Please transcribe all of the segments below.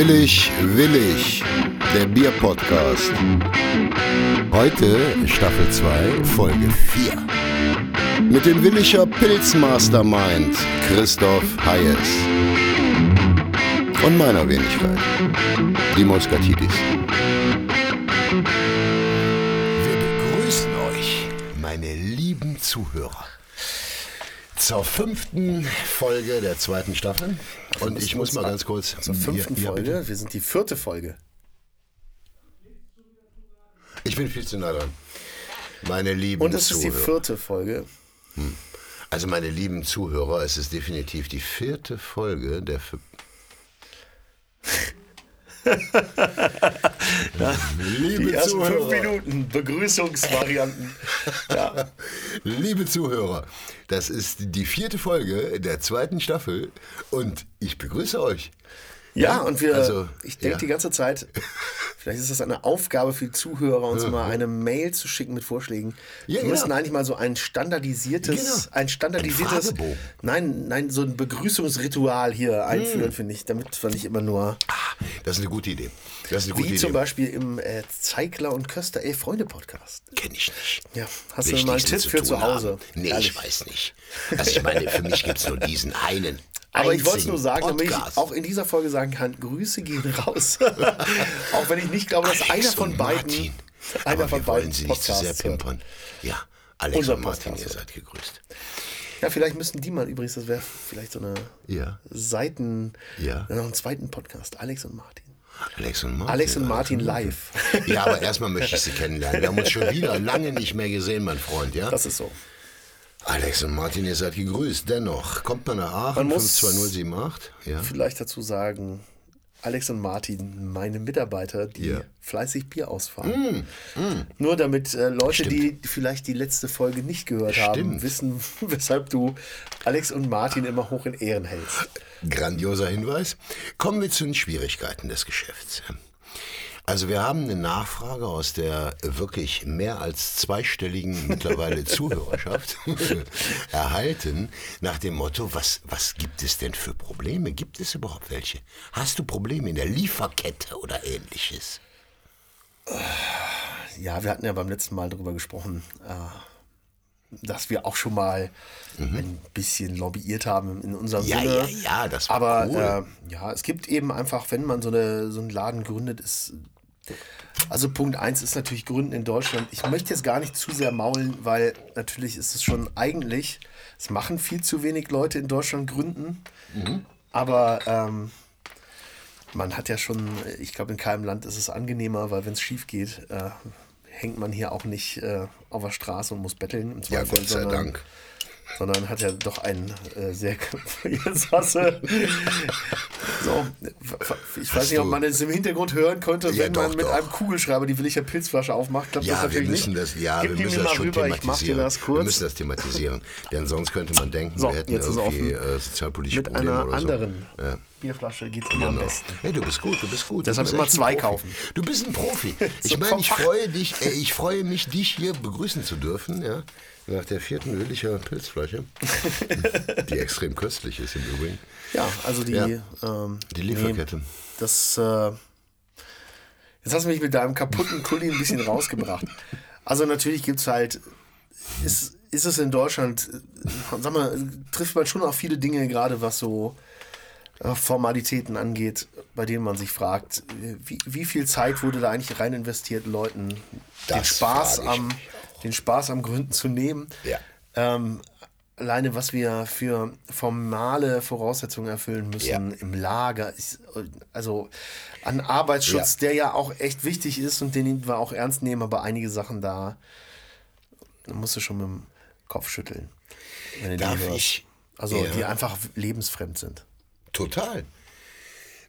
Willig, willig, der Bierpodcast. Heute Staffel 2, Folge 4. Mit dem Williger Pilzmastermind Christoph Hayes. Und meiner Wenigkeit, die Moskatidis. Wir begrüßen euch, meine lieben Zuhörer zur fünften Folge der zweiten Staffel. Und ich muss mal ganz kurz. Zur fünften ja, Folge. bitte. Wir sind die vierte Folge. Ich bin viel zu nah dran. Meine lieben Und es ist die Zuhörer. vierte Folge. Also meine lieben Zuhörer, es ist definitiv die vierte Folge der Fü- Liebe Die ersten fünf Zuhörer, Minuten Begrüßungsvarianten. ja. liebe Zuhörer, das ist die vierte Folge der zweiten Staffel und ich begrüße euch. ja, und wir, Also, ich denke ja. die ganze Zeit, vielleicht ist das eine Aufgabe für die Zuhörer, uns mal eine Mail zu schicken mit Vorschlägen. Ja, wir müssen eigentlich mal so ein standardisiertes, Genau. ein standardisiertes, Ein nein, nein, so ein Begrüßungsritual hier einführen, Hm. finde ich, damit wir nicht immer nur, Das ist eine gute Idee. Das ist eine gute wie zum Idee. Beispiel im äh, Zeigler und Köster Elf Freunde Podcast. Kenne ich nicht. Ja, hast du mal einen Tipp für zu Hause? haben. Nee, Ehrlich. ich weiß nicht. Also ich meine, für mich gibt es nur diesen einen. Aber ich wollte es nur sagen, damit ich auch in dieser Folge sagen kann, Grüße gehen raus. auch wenn ich nicht glaube, dass Alex einer von beiden, Martin. einer Aber von wir wollen beiden sie nicht zu sehr Podcasts hört. pimpern. Ja, Alex Unser und Martin, Podcast ihr seid gegrüßt. Ja, vielleicht müssten die mal übrigens, das wäre vielleicht so eine Ja. Seiten, Ja. noch einen zweiten Podcast, Alex und Martin. Alex und Martin. Alex und Martin live. Ja, aber erstmal möchte ich sie kennenlernen. Wir haben uns schon wieder lange nicht mehr gesehen, mein Freund, ja? Das ist so. Alex und Martin, ihr seid gegrüßt. Dennoch, kommt man nach Aachen, Man muss- 52078? Ja. Vielleicht dazu sagen, Alex und Martin, meine Mitarbeiter, die. Mm, fleißig Bier ausfahren. Nur damit äh, Leute, die vielleicht die letzte Folge nicht gehört haben, Stimmt. wissen, weshalb du Alex und Martin immer hoch in Ehren hältst. Grandioser Hinweis. Kommen wir zu den Schwierigkeiten des Geschäfts. Also wir haben eine Nachfrage aus der wirklich mehr als zweistelligen mittlerweile Zuhörerschaft erhalten nach dem Motto, was, was gibt es denn für Probleme? Gibt es überhaupt welche? Hast du Probleme in der Lieferkette oder ähnliches? Ja, wir hatten ja beim letzten Mal darüber gesprochen, äh, dass wir auch schon mal ein bisschen lobbyiert haben in unserem Mhm. Ja, Sinne. ja, ja, das war Aber cool. äh, ja, es gibt eben einfach, wenn man so, eine, so einen Laden gründet, ist. Also Punkt eins ist natürlich Gründen in Deutschland. Ich möchte jetzt gar nicht zu sehr maulen, weil natürlich ist es schon eigentlich, es machen viel zu wenig Leute in Deutschland gründen. Mhm. Aber ähm, man hat ja schon, ich glaube, in keinem Land ist es angenehmer, weil wenn es schief geht, äh, hängt man hier auch nicht äh, auf der Straße und muss betteln. Im Ja, Gott sei sondern- Dank. sondern hat ja doch einen äh, sehr. Jetzt hast du. Ich weiß nicht, ob man es im Hintergrund hören könnte, Ja, wenn man doch, mit doch. einem Kugelschreiber die Willicher Pilzflasche aufmacht. Klappt das Ja, wir natürlich müssen nicht. das, ja, Gib wir müssen das schon rüber, thematisieren. das Wir müssen das thematisieren, denn sonst könnte man denken, So, wir hätten irgendwie äh, sozialpolitische Mit Probleme einer oder anderen so. Ja. Bierflasche geht es immer am Genau. besten. Hey, du bist gut, du bist gut. Deshalb immer zwei kaufen. Du bist ein Profi. Ich meine, ich freue dich, äh, ich freue mich, dich hier begrüßen zu dürfen, ja. Nach der vierten Willicher Pilzflasche, die extrem köstlich ist im Übrigen. Ja, also die. Ja. Ähm, Die Lieferkette. Nee, das. Äh, jetzt hast du mich mit deinem kaputten Kulli ein bisschen rausgebracht. Also, natürlich gibt es halt. Ist, ist es in Deutschland, äh, sag mal, trifft man schon auf viele Dinge, gerade was so äh, Formalitäten angeht, bei denen man sich fragt, wie, wie viel Zeit wurde da eigentlich rein investiert, Leuten den Spaß, am, den Spaß am Gründen zu nehmen. Ja. Ähm, alleine, was wir für formale Voraussetzungen erfüllen müssen Ja. im Lager, ist, also an Arbeitsschutz, Ja. der ja auch echt wichtig ist und den wir auch ernst nehmen, aber einige Sachen da, da musst du schon mit dem Kopf schütteln. Wenn Darf ich? Also, Ja. die einfach lebensfremd sind. Total.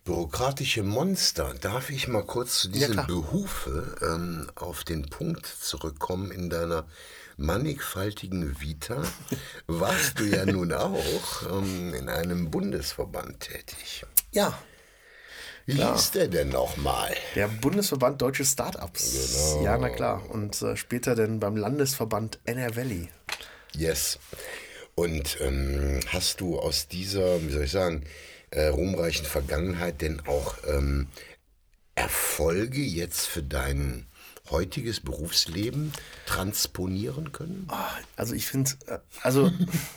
Bürokratische Monster. Darf ich mal kurz zu diesem klar. Behufe ähm, auf den Punkt zurückkommen in deiner mannigfaltigen Vita? Warst du ja nun auch ähm, in einem Bundesverband tätig. Ja, Wie hieß der denn nochmal? der Bundesverband Deutsche Startups. Ja, na klar. Und äh, später dann beim Landesverband NR Valley. Yes. Und ähm, hast du aus dieser, wie soll ich sagen, äh, ruhmreichen Vergangenheit denn auch ähm, Erfolge jetzt für dein heutiges Berufsleben transponieren können? Also ich finde, äh, also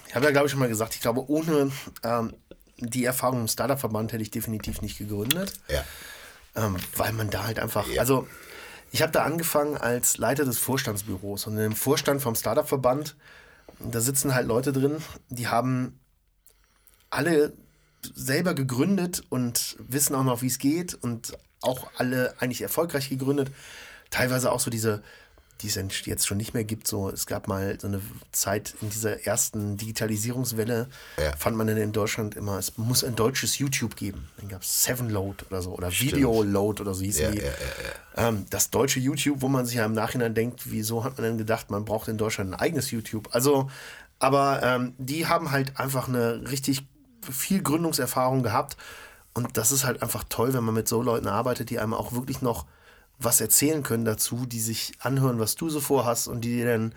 ich habe ja glaube ich schon mal gesagt, ich glaube ohne ähm, die Erfahrung im Startup-Verband hätte ich definitiv nicht gegründet. Ja. Ähm, weil man da halt einfach, also ich habe da angefangen als Leiter des Vorstandsbüros und im Vorstand vom Startup-Verband, da sitzen halt Leute drin, die haben alle selber gegründet und wissen auch noch, wie es geht und auch alle eigentlich erfolgreich gegründet. Teilweise auch so diese die es jetzt schon nicht mehr gibt. So, es gab mal so eine Zeit in dieser ersten Digitalisierungswelle, Ja. fand man dann in Deutschland immer, es muss ein deutsches YouTube geben. Dann gab es Seven Load oder so oder Video Load oder so hießen Ja, die. ja, Ähm, das deutsche YouTube, wo man sich ja im Nachhinein denkt, wieso hat man denn gedacht, man braucht in Deutschland ein eigenes YouTube? Also, aber ähm, die haben halt einfach eine richtig viel Gründungserfahrung gehabt. Und das ist halt einfach toll, wenn man mit so Leuten arbeitet, die einem auch wirklich noch was erzählen können dazu, die sich anhören, was du so vorhast und die dir dann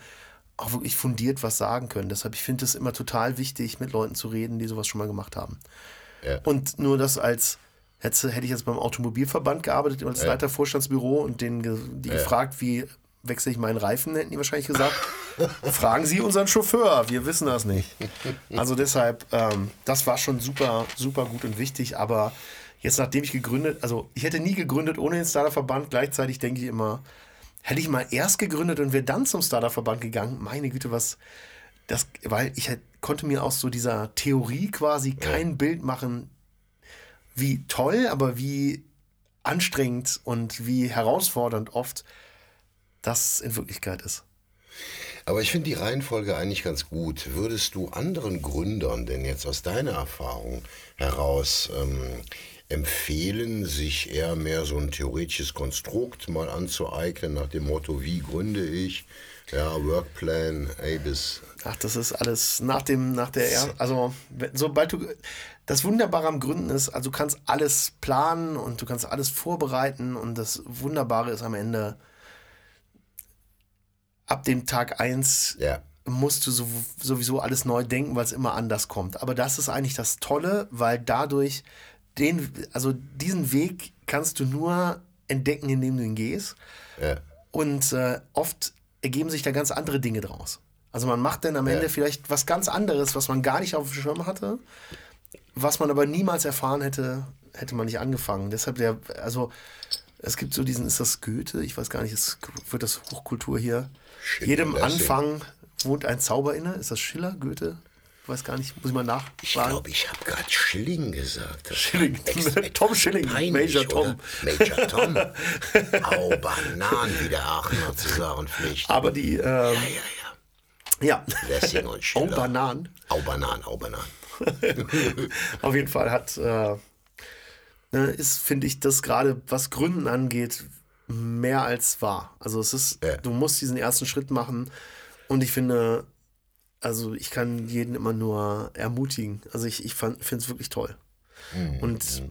auch wirklich fundiert was sagen können. Deshalb, ich finde es immer total wichtig, mit Leuten zu reden, die sowas schon mal gemacht haben. Ja. Und nur das als, hätte, hätte ich jetzt beim Automobilverband gearbeitet, als Leiter Vorstandsbüro und den, ge- die gefragt, wie wechsle ich meinen Reifen, hätten die wahrscheinlich gesagt, fragen Sie unseren Chauffeur, wir wissen das nicht. Also deshalb, ähm, das war schon super, super gut und wichtig, aber jetzt nachdem ich gegründet, also ich hätte nie gegründet ohne den Startup-Verband, gleichzeitig denke ich immer, hätte ich mal erst gegründet und wäre dann zum Startup-Verband gegangen, meine Güte, was, das, weil ich halt, konnte mir aus so dieser Theorie quasi kein Bild machen, wie toll, aber wie anstrengend und wie herausfordernd oft das in Wirklichkeit ist. Aber ich finde die Reihenfolge eigentlich ganz gut. Würdest du anderen Gründern denn jetzt aus deiner Erfahrung heraus ähm, empfehlen, sich eher mehr so ein theoretisches Konstrukt mal anzueignen, nach dem Motto, wie gründe ich? Ja, Workplan, A bis Ach, das ist alles nach dem, nach der, er also sobald du, das Wunderbare am Gründen ist, also du kannst alles planen und du kannst alles vorbereiten und das Wunderbare ist am Ende, ab dem Tag 1 Ja. musst du so, sowieso alles neu denken, weil es immer anders kommt. Aber das ist eigentlich das Tolle, weil dadurch den, also diesen Weg kannst du nur entdecken, indem du ihn gehst. Ja. Und äh, oft ergeben sich da ganz andere Dinge draus. Also man macht dann am Ende vielleicht was ganz anderes, was man gar nicht auf dem Schirm hatte, was man aber niemals erfahren hätte, hätte man nicht angefangen. Deshalb der, also es gibt so diesen, ist das Goethe? Ich weiß gar nicht, ist, wird das Hochkultur hier? Schiller, Jedem. Anfang wohnt ein Zauber inne. Ist das Schiller, Goethe? Ich weiß gar nicht, muss ich mal Ich nachschlagen. glaube, ich habe gerade Schilling gesagt. Das Schilling. Tom Schilling, peinlich, Major Tom. oder? Major Tom. Au, Bananen, wie der Aachener zu sagen pflicht. Aber die, ähm, Ja, ja, ja. ja. Lessing und Schiller. Bananen. Au, Bananen, au, Bananen. Auf jeden Fall hat, äh, ne, ist, finde ich, das gerade, was Gründen angeht, mehr als wahr. Also es ist, Ja. du musst diesen ersten Schritt machen und ich finde, also ich kann jeden immer nur ermutigen. Also ich, ich finde es wirklich toll. Und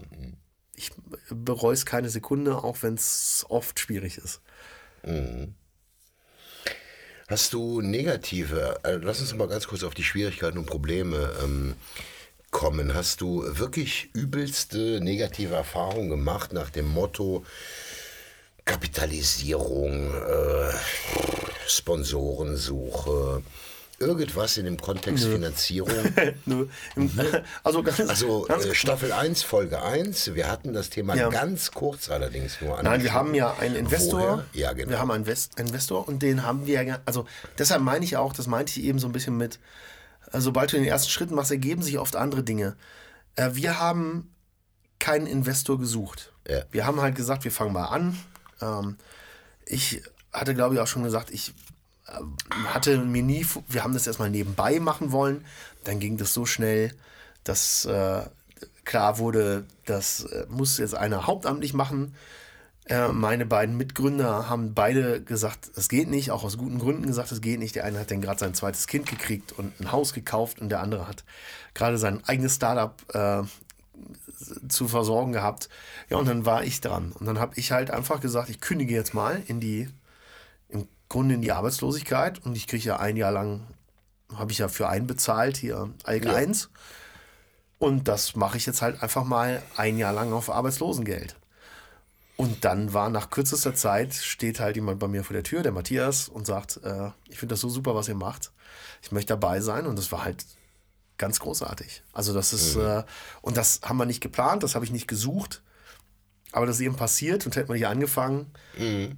ich bereue es keine Sekunde, auch wenn es oft schwierig ist. Hast du negative, äh, lass uns mal ganz kurz auf die Schwierigkeiten und Probleme ähm, kommen. Hast du wirklich übelste negative Erfahrungen gemacht nach dem Motto Kapitalisierung, äh, Sponsorensuche, irgendwas in dem Kontext Finanzierung? Nur im, also ganz, Also ganz äh, Staffel 1, Folge 1, wir hatten das Thema Ja. ganz kurz allerdings nur Nein, wir haben ja einen Investor. Woher? Ja, genau. Wir haben einen West Investor und den haben wir ja, also deshalb meine ich auch, das meinte ich eben so ein bisschen mit, äh, sobald du den ersten Schritt machst, ergeben sich oft andere Dinge. Äh, Wir haben keinen Investor gesucht. Ja. Wir haben halt gesagt, wir fangen mal an. Ähm, Ich hatte, glaube ich, auch schon gesagt, ich äh, hatte mir nie, wir haben das erstmal nebenbei machen wollen. Dann ging das so schnell, dass äh, klar wurde, das äh, muss jetzt einer hauptamtlich machen. Äh, meine beiden Mitgründer haben beide gesagt, es geht nicht, auch aus guten Gründen gesagt, es geht nicht. Der eine hat dann gerade sein zweites Kind gekriegt und ein Haus gekauft und der andere hat gerade sein eigenes Startup äh, zu versorgen gehabt. Ja, und dann war ich dran. Und dann habe ich halt einfach gesagt, ich kündige jetzt mal in die, im Grunde in die Arbeitslosigkeit und ich kriege ja ein Jahr lang, habe ich ja für einen bezahlt, hier Alk 1. Und das mache ich jetzt halt einfach mal ein Jahr lang auf Arbeitslosengeld. Und dann war nach kürzester Zeit, steht halt jemand bei mir vor der Tür, der Matthias, und sagt, äh, ich finde das so super, was ihr macht. Ich möchte dabei sein. Und das war halt ganz großartig. Also das ist, mhm. äh, und das haben wir nicht geplant, das habe ich nicht gesucht. Aber das ist eben passiert und hätten wir hier angefangen, mhm.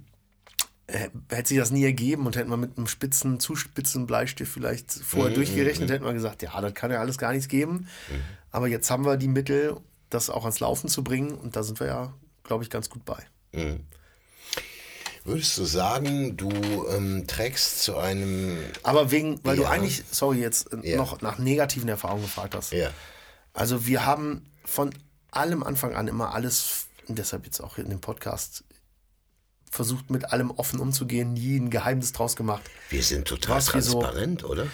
hätte sich das nie ergeben und hätten wir mit einem spitzen, zu spitzen Bleistift vielleicht vorher mhm. durchgerechnet, mhm. hätten wir gesagt, ja, das kann ja alles gar nichts geben. Mhm. Aber jetzt haben wir die Mittel, das auch ans Laufen zu bringen und da sind wir ja, glaube ich, ganz gut bei. Würdest du sagen, du ähm, trägst zu einem. Aber wegen, weil ja. du eigentlich, sorry, jetzt ja. noch nach negativen Erfahrungen gefragt hast. Ja. Also wir haben von allem Anfang an immer alles, und deshalb jetzt auch in dem Podcast, versucht mit allem offen umzugehen, nie ein Geheimnis draus gemacht. Wir sind total transparent, so, oder?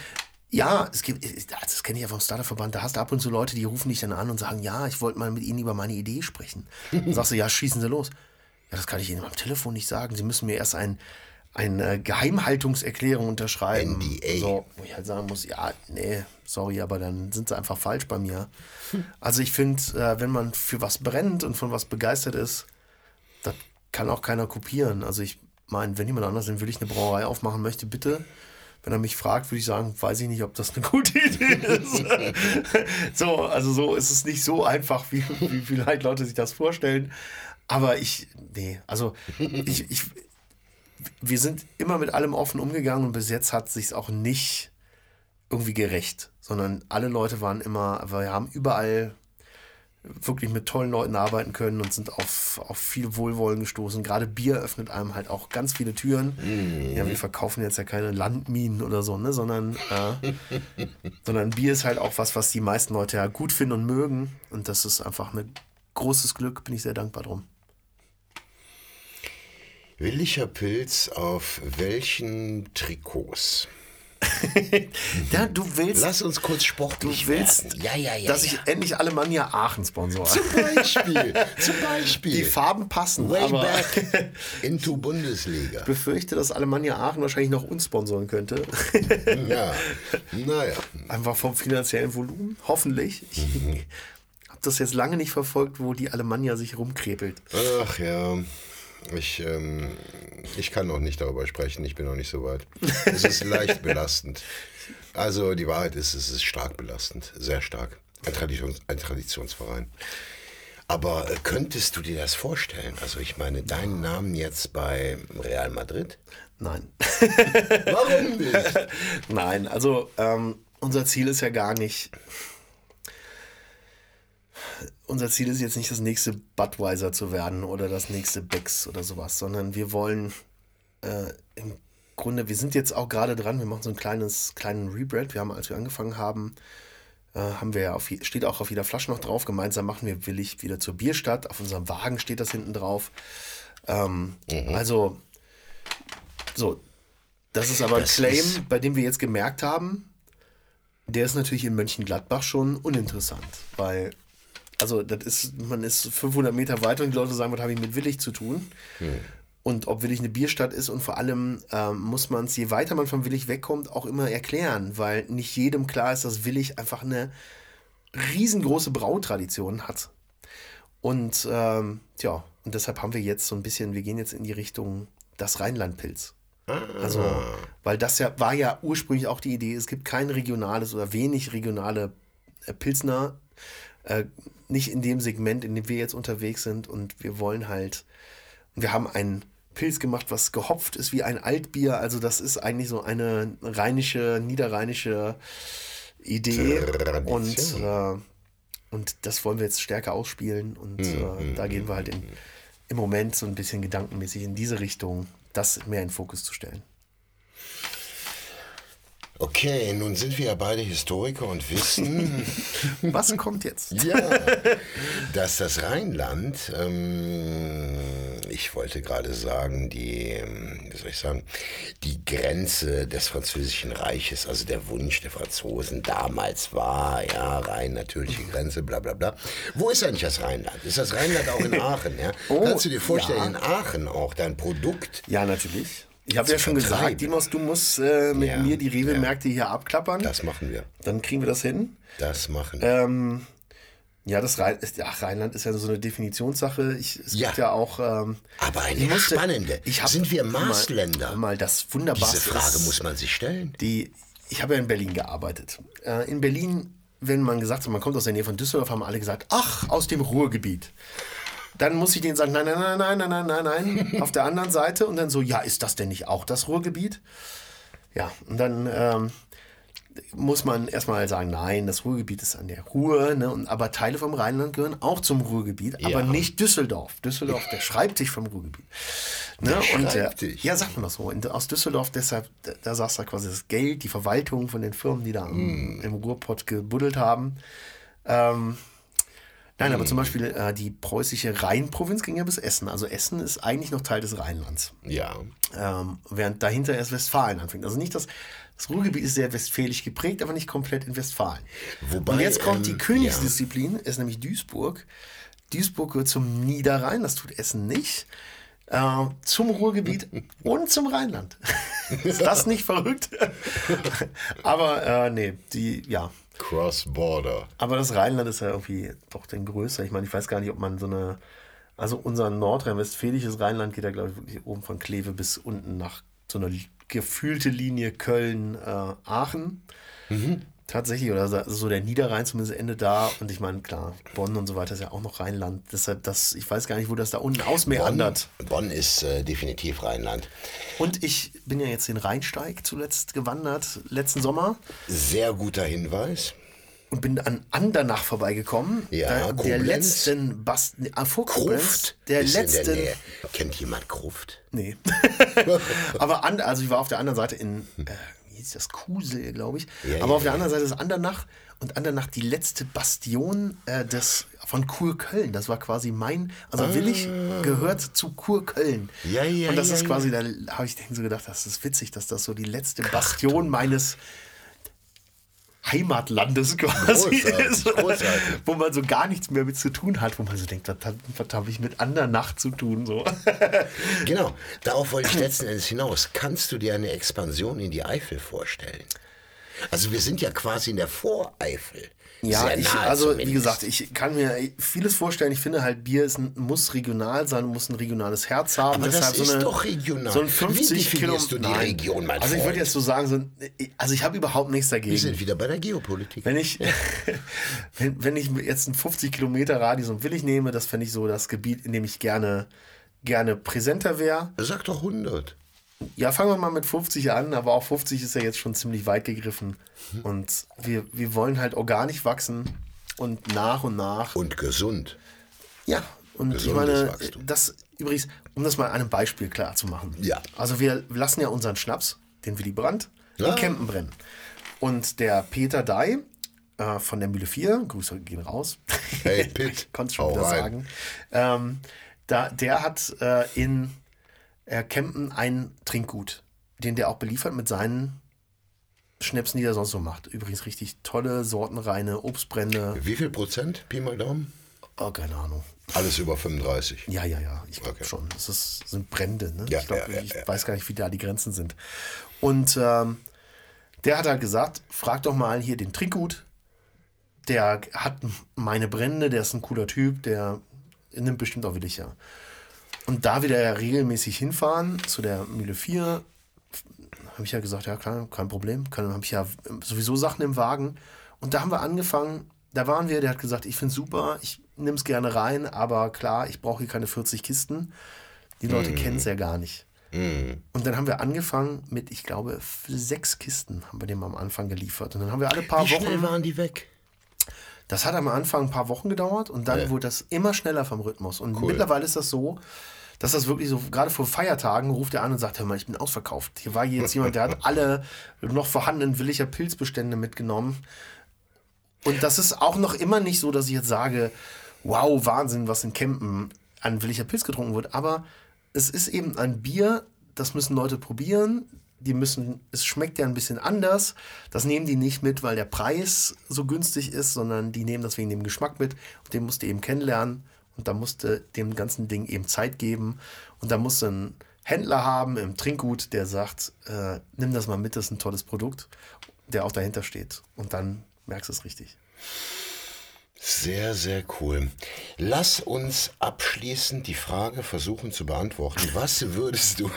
Ja, es gibt, das kenne ich ja vom Starterverband, da hast du ab und zu Leute, die rufen dich dann an und sagen, ja, ich wollte mal mit ihnen über meine Idee sprechen. Dann sagst du, ja, schießen Sie los. Ja, das kann ich Ihnen am Telefon nicht sagen. Sie müssen mir erst ein, eine Geheimhaltungserklärung unterschreiben. NDA. So, wo ich halt sagen muss, ja, nee, sorry, aber dann sind sie einfach falsch bei mir. Also ich finde, äh, wenn man für was brennt und von was begeistert ist, das kann auch keiner kopieren. Also ich meine, wenn jemand anders in Willig eine Brauerei aufmachen möchte, bitte. Wenn er mich fragt, würde ich sagen, weiß ich nicht, ob das eine gute Idee ist. so, also so ist es nicht so einfach, wie, wie vielleicht Leute sich das vorstellen. Aber ich, nee, also ich, ich, wir sind immer mit allem offen umgegangen und bis jetzt hat sich auch nicht irgendwie gerecht, sondern alle Leute waren immer, wir haben überall wirklich mit tollen Leuten arbeiten können und sind auf, auf viel Wohlwollen gestoßen. Gerade Bier öffnet einem halt auch ganz viele Türen. Mhm. Ja, wir verkaufen jetzt ja keine Landminen oder so, ne, sondern, äh, sondern Bier ist halt auch was, was die meisten Leute ja gut finden und mögen. Und das ist einfach ein großes Glück, bin ich sehr dankbar drum. Willicher Pilz auf welchen Trikots? ja, du willst. Lass uns kurz sportlich Du willst, Ja, ja, ja, dass ich endlich Alemannia Aachen sponsor. Zum Beispiel. zum Beispiel. Die Farben passen. Way back into Bundesliga. Ich befürchte, dass Alemannia Aachen wahrscheinlich noch uns sponsoren könnte. ja, naja. Einfach vom finanziellen Volumen. Hoffentlich. Ich mhm. habe das jetzt lange nicht verfolgt, wo die Alemannia sich rumkrepelt. Ach ja. Ich, ähm, ich kann noch nicht darüber sprechen, ich bin noch nicht so weit. Es ist leicht belastend. Also die Wahrheit ist, es ist stark belastend, sehr stark. Ein, Traditions ein Traditionsverein. Aber äh, könntest du dir das vorstellen? Also ich meine, deinen Namen jetzt bei Real Madrid? Nein. Warum nicht? Nein, also ähm, unser Ziel ist ja gar nicht, unser Ziel ist jetzt nicht das nächste Budweiser zu werden oder das nächste Becks oder sowas, sondern wir wollen äh, im Grunde, wir sind jetzt auch gerade dran, wir machen so ein kleines, kleinen Rebrand. Wir haben, als wir angefangen haben, äh, haben wir auf, steht auch auf jeder Flasche noch drauf, gemeinsam machen wir willig wieder zur Bierstadt. Auf unserem Wagen steht das hinten drauf. Ähm, mhm. Also, so, das ist aber das ein Claim, bei dem wir jetzt gemerkt haben, der ist natürlich in Mönchengladbach schon uninteressant, weil also das ist, man ist 500 Meter weiter und die Leute sagen, was habe ich mit Willig zu tun? Hm. Und ob Willig eine Bierstadt ist und vor allem ähm, muss man es, je weiter man von Willig wegkommt, auch immer erklären, weil nicht jedem klar ist, dass Willig einfach eine riesengroße Brautradition hat. Und ähm, ja, und deshalb haben wir jetzt so ein bisschen, wir gehen jetzt in die Richtung das Rheinlandpilz. Also, weil das ja war ja ursprünglich auch die Idee, es gibt kein regionales oder wenig regionale äh, Pilsner äh, nicht in dem Segment, in dem wir jetzt unterwegs sind. Und wir wollen halt, wir haben einen Pilz gemacht, was gehopft ist wie ein Altbier. Also das ist eigentlich so eine rheinische, niederrheinische Idee. Und, äh, und das wollen wir jetzt stärker ausspielen. Und mhm. äh, da gehen wir halt in, im Moment so ein bisschen gedankenmäßig in diese Richtung, das mehr in Fokus zu stellen. Okay, nun sind wir ja beide Historiker und wissen. Was kommt jetzt? ja, dass das Rheinland, ähm, ich wollte gerade sagen, die, ähm, wie soll ich sagen, die Grenze des Französischen Reiches, also der Wunsch der Franzosen damals war, ja, Rhein, natürliche Grenze, bla bla bla. Wo ist eigentlich das Rheinland? Ist das Rheinland auch in Aachen? Ja? Oh, Kannst du dir vorstellen, ja. in Aachen auch dein Produkt? Ja, natürlich. Ich habe ja schon gesagt, Dimos, du musst äh, mit ja, mir die Rewe-Märkte ja. hier abklappern. Das machen wir. Dann kriegen wir das hin. Das machen wir. Ähm, Ja, das Rhein, ist, ja, Rheinland ist ja so eine Definitionssache. Ich, es Ja. gibt ja auch. Ähm, Aber eine ich musste- spannende. Ich hab Sind wir mal- Marsländer? Mal, das Wunderbarste Diese Frage ist, muss man sich stellen. die, ich habe ja in Berlin gearbeitet. Äh, in Berlin, wenn man gesagt hat, man kommt aus der Nähe von Düsseldorf, haben alle gesagt, ach, aus dem Ruhrgebiet. Dann muss ich denen sagen, nein, nein, nein, nein, nein, nein, nein, nein, auf der anderen Seite. Und dann so, ja, ist das denn nicht auch das Ruhrgebiet? Ja, und dann ähm, muss man erstmal sagen, nein, das Ruhrgebiet ist an der Ruhr, ne, und, aber Teile vom Rheinland gehören auch zum Ruhrgebiet, aber Ja. nicht Düsseldorf. Düsseldorf, der Schreibtisch vom Ruhrgebiet. Ne, und, äh, Schreibtisch. ja, sagt man das so. In, aus Düsseldorf, deshalb, da, da saß da quasi das Geld, die Verwaltung von den Firmen, die da am, im Ruhrpott gebuddelt haben. Ähm, nein, aber zum Beispiel äh, die preußische Rheinprovinz ging ja bis Essen. Also Essen ist eigentlich noch Teil des Rheinlands Ja. ähm, während dahinter erst Westfalen anfängt. Also nicht das, das Ruhrgebiet ist sehr westfälisch geprägt, aber nicht komplett in Westfalen. Wobei, Und jetzt kommt die ähm, Königsdisziplin, ist nämlich Duisburg. Duisburg gehört zum Niederrhein, das tut Essen nicht. Äh, zum Ruhrgebiet und zum Rheinland. ist das nicht verrückt? aber äh, nee, die, ja. Cross-Border. Aber das Rheinland ist ja irgendwie doch den größer. Ich meine, ich weiß gar nicht, ob man so eine. Also unser nordrhein-westfälisches Rheinland geht ja, glaube ich, wirklich oben von Kleve bis unten nach so einer gefühlte Linie Köln-Aachen. Tatsächlich, oder so- der Niederrhein zumindest endet da. Und ich meine, klar, Bonn und so weiter ist ja auch noch Rheinland. Deshalb, das, ich weiß gar nicht, wo das da unten Bonn, ausmeandert. Bonn ist äh, definitiv Rheinland. Und ich bin ja jetzt den Rheinsteig zuletzt gewandert, letzten Sommer. Sehr guter Hinweis. und bin an Andernach vorbeigekommen. Ja, da, der letzten Bast ah, vor Gruft der letzten der. Kennt jemand Gruft? nee. Aber an, also ich war auf der anderen Seite in äh, hieß das Kusel, glaube ich. Ja, Aber ja, auf der anderen Seite ist Andernach und Andernach die letzte Bastion äh, des von Kurköln. Das war quasi mein, also Willig gehört zu Kurköln. Ah. Ja, ja, Und das ist quasi, da habe ich so gedacht, das ist witzig, dass das so die letzte Bastion meines Heimatlandes quasi Großartig, ist, großartig. wo man so gar nichts mehr mit zu tun hat, wo man so denkt, was, was habe ich mit Andernach zu tun? So. Genau, darauf wollte ich letzten Endes hinaus. Kannst du dir eine Expansion in die Eifel vorstellen? Also wir sind ja quasi in der Voreifel. Ja, ich, also wie zumindest. gesagt, ich kann mir vieles vorstellen. Ich finde halt, Bier ist, ein- muss regional sein, muss ein regionales Herz haben. Aber das Deshalb ist so eine, doch regional. So ein Wie 50 Kilo. definierst du die Region, mein Also ich würde jetzt so sagen, so ein, also ich habe überhaupt nichts Wir dagegen. sind wieder bei der Geopolitik. Wenn ich, wenn, wenn ich jetzt einen 50 Kilometer Radius und Willig nehme, das fände ich so das Gebiet, in dem ich gerne, gerne präsenter wäre. Sag doch 100. Ja, fangen wir mal mit 50 an, aber auch 50 ist ja jetzt schon ziemlich weit gegriffen. Mhm. Und wir, wir wollen halt organisch wachsen und nach und nach. Und gesund. Ja, und ich Gesundes meine, Wachstum. das übrigens, um das mal an einem Beispiel klar zu machen. Ja. Also wir lassen ja unseren Schnaps, den Willy Brandt, Ja. in Kempen brennen. Und der Peter Dai äh, von der Mühle 4, Grüße gehen raus. Hey, Pitt, ich konnte es schon hau wieder rein. sagen. Ähm, da, der hat äh, in äh, Kempen ein Trinkgut, den der auch beliefert mit seinen Schnäpsen, die er sonst so macht. Übrigens richtig tolle, sortenreine Obstbrände. Wie viel Prozent? Pi mal Daumen? Oh, keine Ahnung. Alles über 35. Ja, ja, ja, ich glaube Okay. schon. Das ist, sind Brände. Ne? Ja, ich glaub, ja, ja, ich weiß gar nicht, wie da die Grenzen sind. Und ähm, der hat halt gesagt, frag doch mal hier den Trinkgut. Der hat meine Brände, der ist ein cooler Typ, der nimmt bestimmt auch willig, ja. Und da wir da ja regelmäßig hinfahren, zu der Mühle 4, habe ich ja gesagt, ja klar, kein Problem. Dann habe ich ja sowieso Sachen im Wagen. Und da haben wir angefangen, da waren wir, der hat gesagt, ich finde es super, ich nehme es gerne rein, aber klar, ich brauche hier keine 40 Kisten. Die Leute kennen es ja gar nicht. Und dann haben wir angefangen mit, ich glaube, sechs Kisten haben wir dem am Anfang geliefert. Und dann haben wir alle paar Wie schnell Wochen. waren die weg? Das hat am Anfang ein paar Wochen gedauert und dann Ja. wurde das immer schneller vom Rhythmus. Und mittlerweile ist das so, dass das wirklich so, gerade vor Feiertagen ruft er an und sagt, hör mal, ich bin ausverkauft. Hier war jetzt jemand, der hat alle noch vorhandenen Willicher Pilzbestände mitgenommen. Und das ist auch noch immer nicht so, dass ich jetzt sage, wow, Wahnsinn, was in Kempen an Willicher Pilz getrunken wird. Aber es ist eben ein Bier, das müssen Leute probieren. Die müssen, es schmeckt ja ein bisschen anders. Das nehmen die nicht mit, weil der Preis so günstig ist, sondern die nehmen das wegen dem Geschmack mit. Und den musst du eben kennenlernen. Und da musste dem ganzen Ding eben Zeit geben. Und da musst du einen Händler haben im Trinkgut, der sagt, äh, nimm das mal mit, das ist ein tolles Produkt, der auch dahinter steht. Und dann merkst du es richtig. Sehr, sehr cool. Lass uns abschließend die Frage versuchen zu beantworten. Was würdest du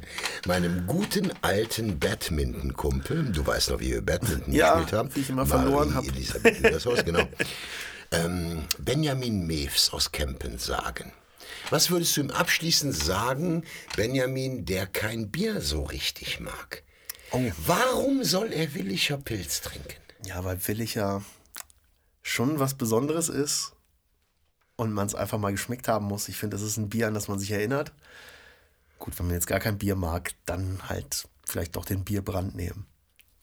meinem guten alten Badminton-Kumpel, du weißt noch, wie wir Badminton Ja, gespielt haben, wie ich immer verloren hab. Elisabeth Wildershaus, genau, ähm, Benjamin Mews aus Kempen sagen? Was würdest du ihm abschließend sagen, Benjamin, der kein Bier so richtig mag? Oh. Warum soll er Willicher Pilz trinken? Ja, weil Willig ja schon was Besonderes ist und man es einfach mal geschmeckt haben muss. Ich finde, das ist ein Bier, an das man sich erinnert. Gut, wenn man jetzt gar kein Bier mag, dann halt vielleicht doch den Bierbrand nehmen.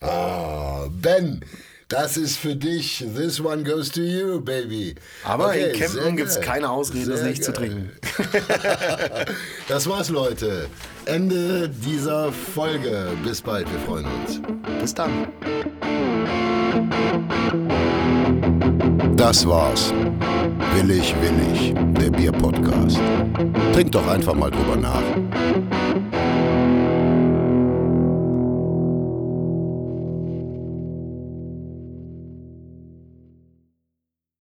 Ah, Ben, das ist für dich. This one goes to you, baby. Aber Okay, in Kempten gibt es keine Ausrede, das nicht zu trinken. Das war's, Leute. Ende dieser Folge. Bis bald, wir freuen uns. Bis dann. Das war's. Willig, willig, der Bier-Podcast. Trink doch einfach mal drüber nach.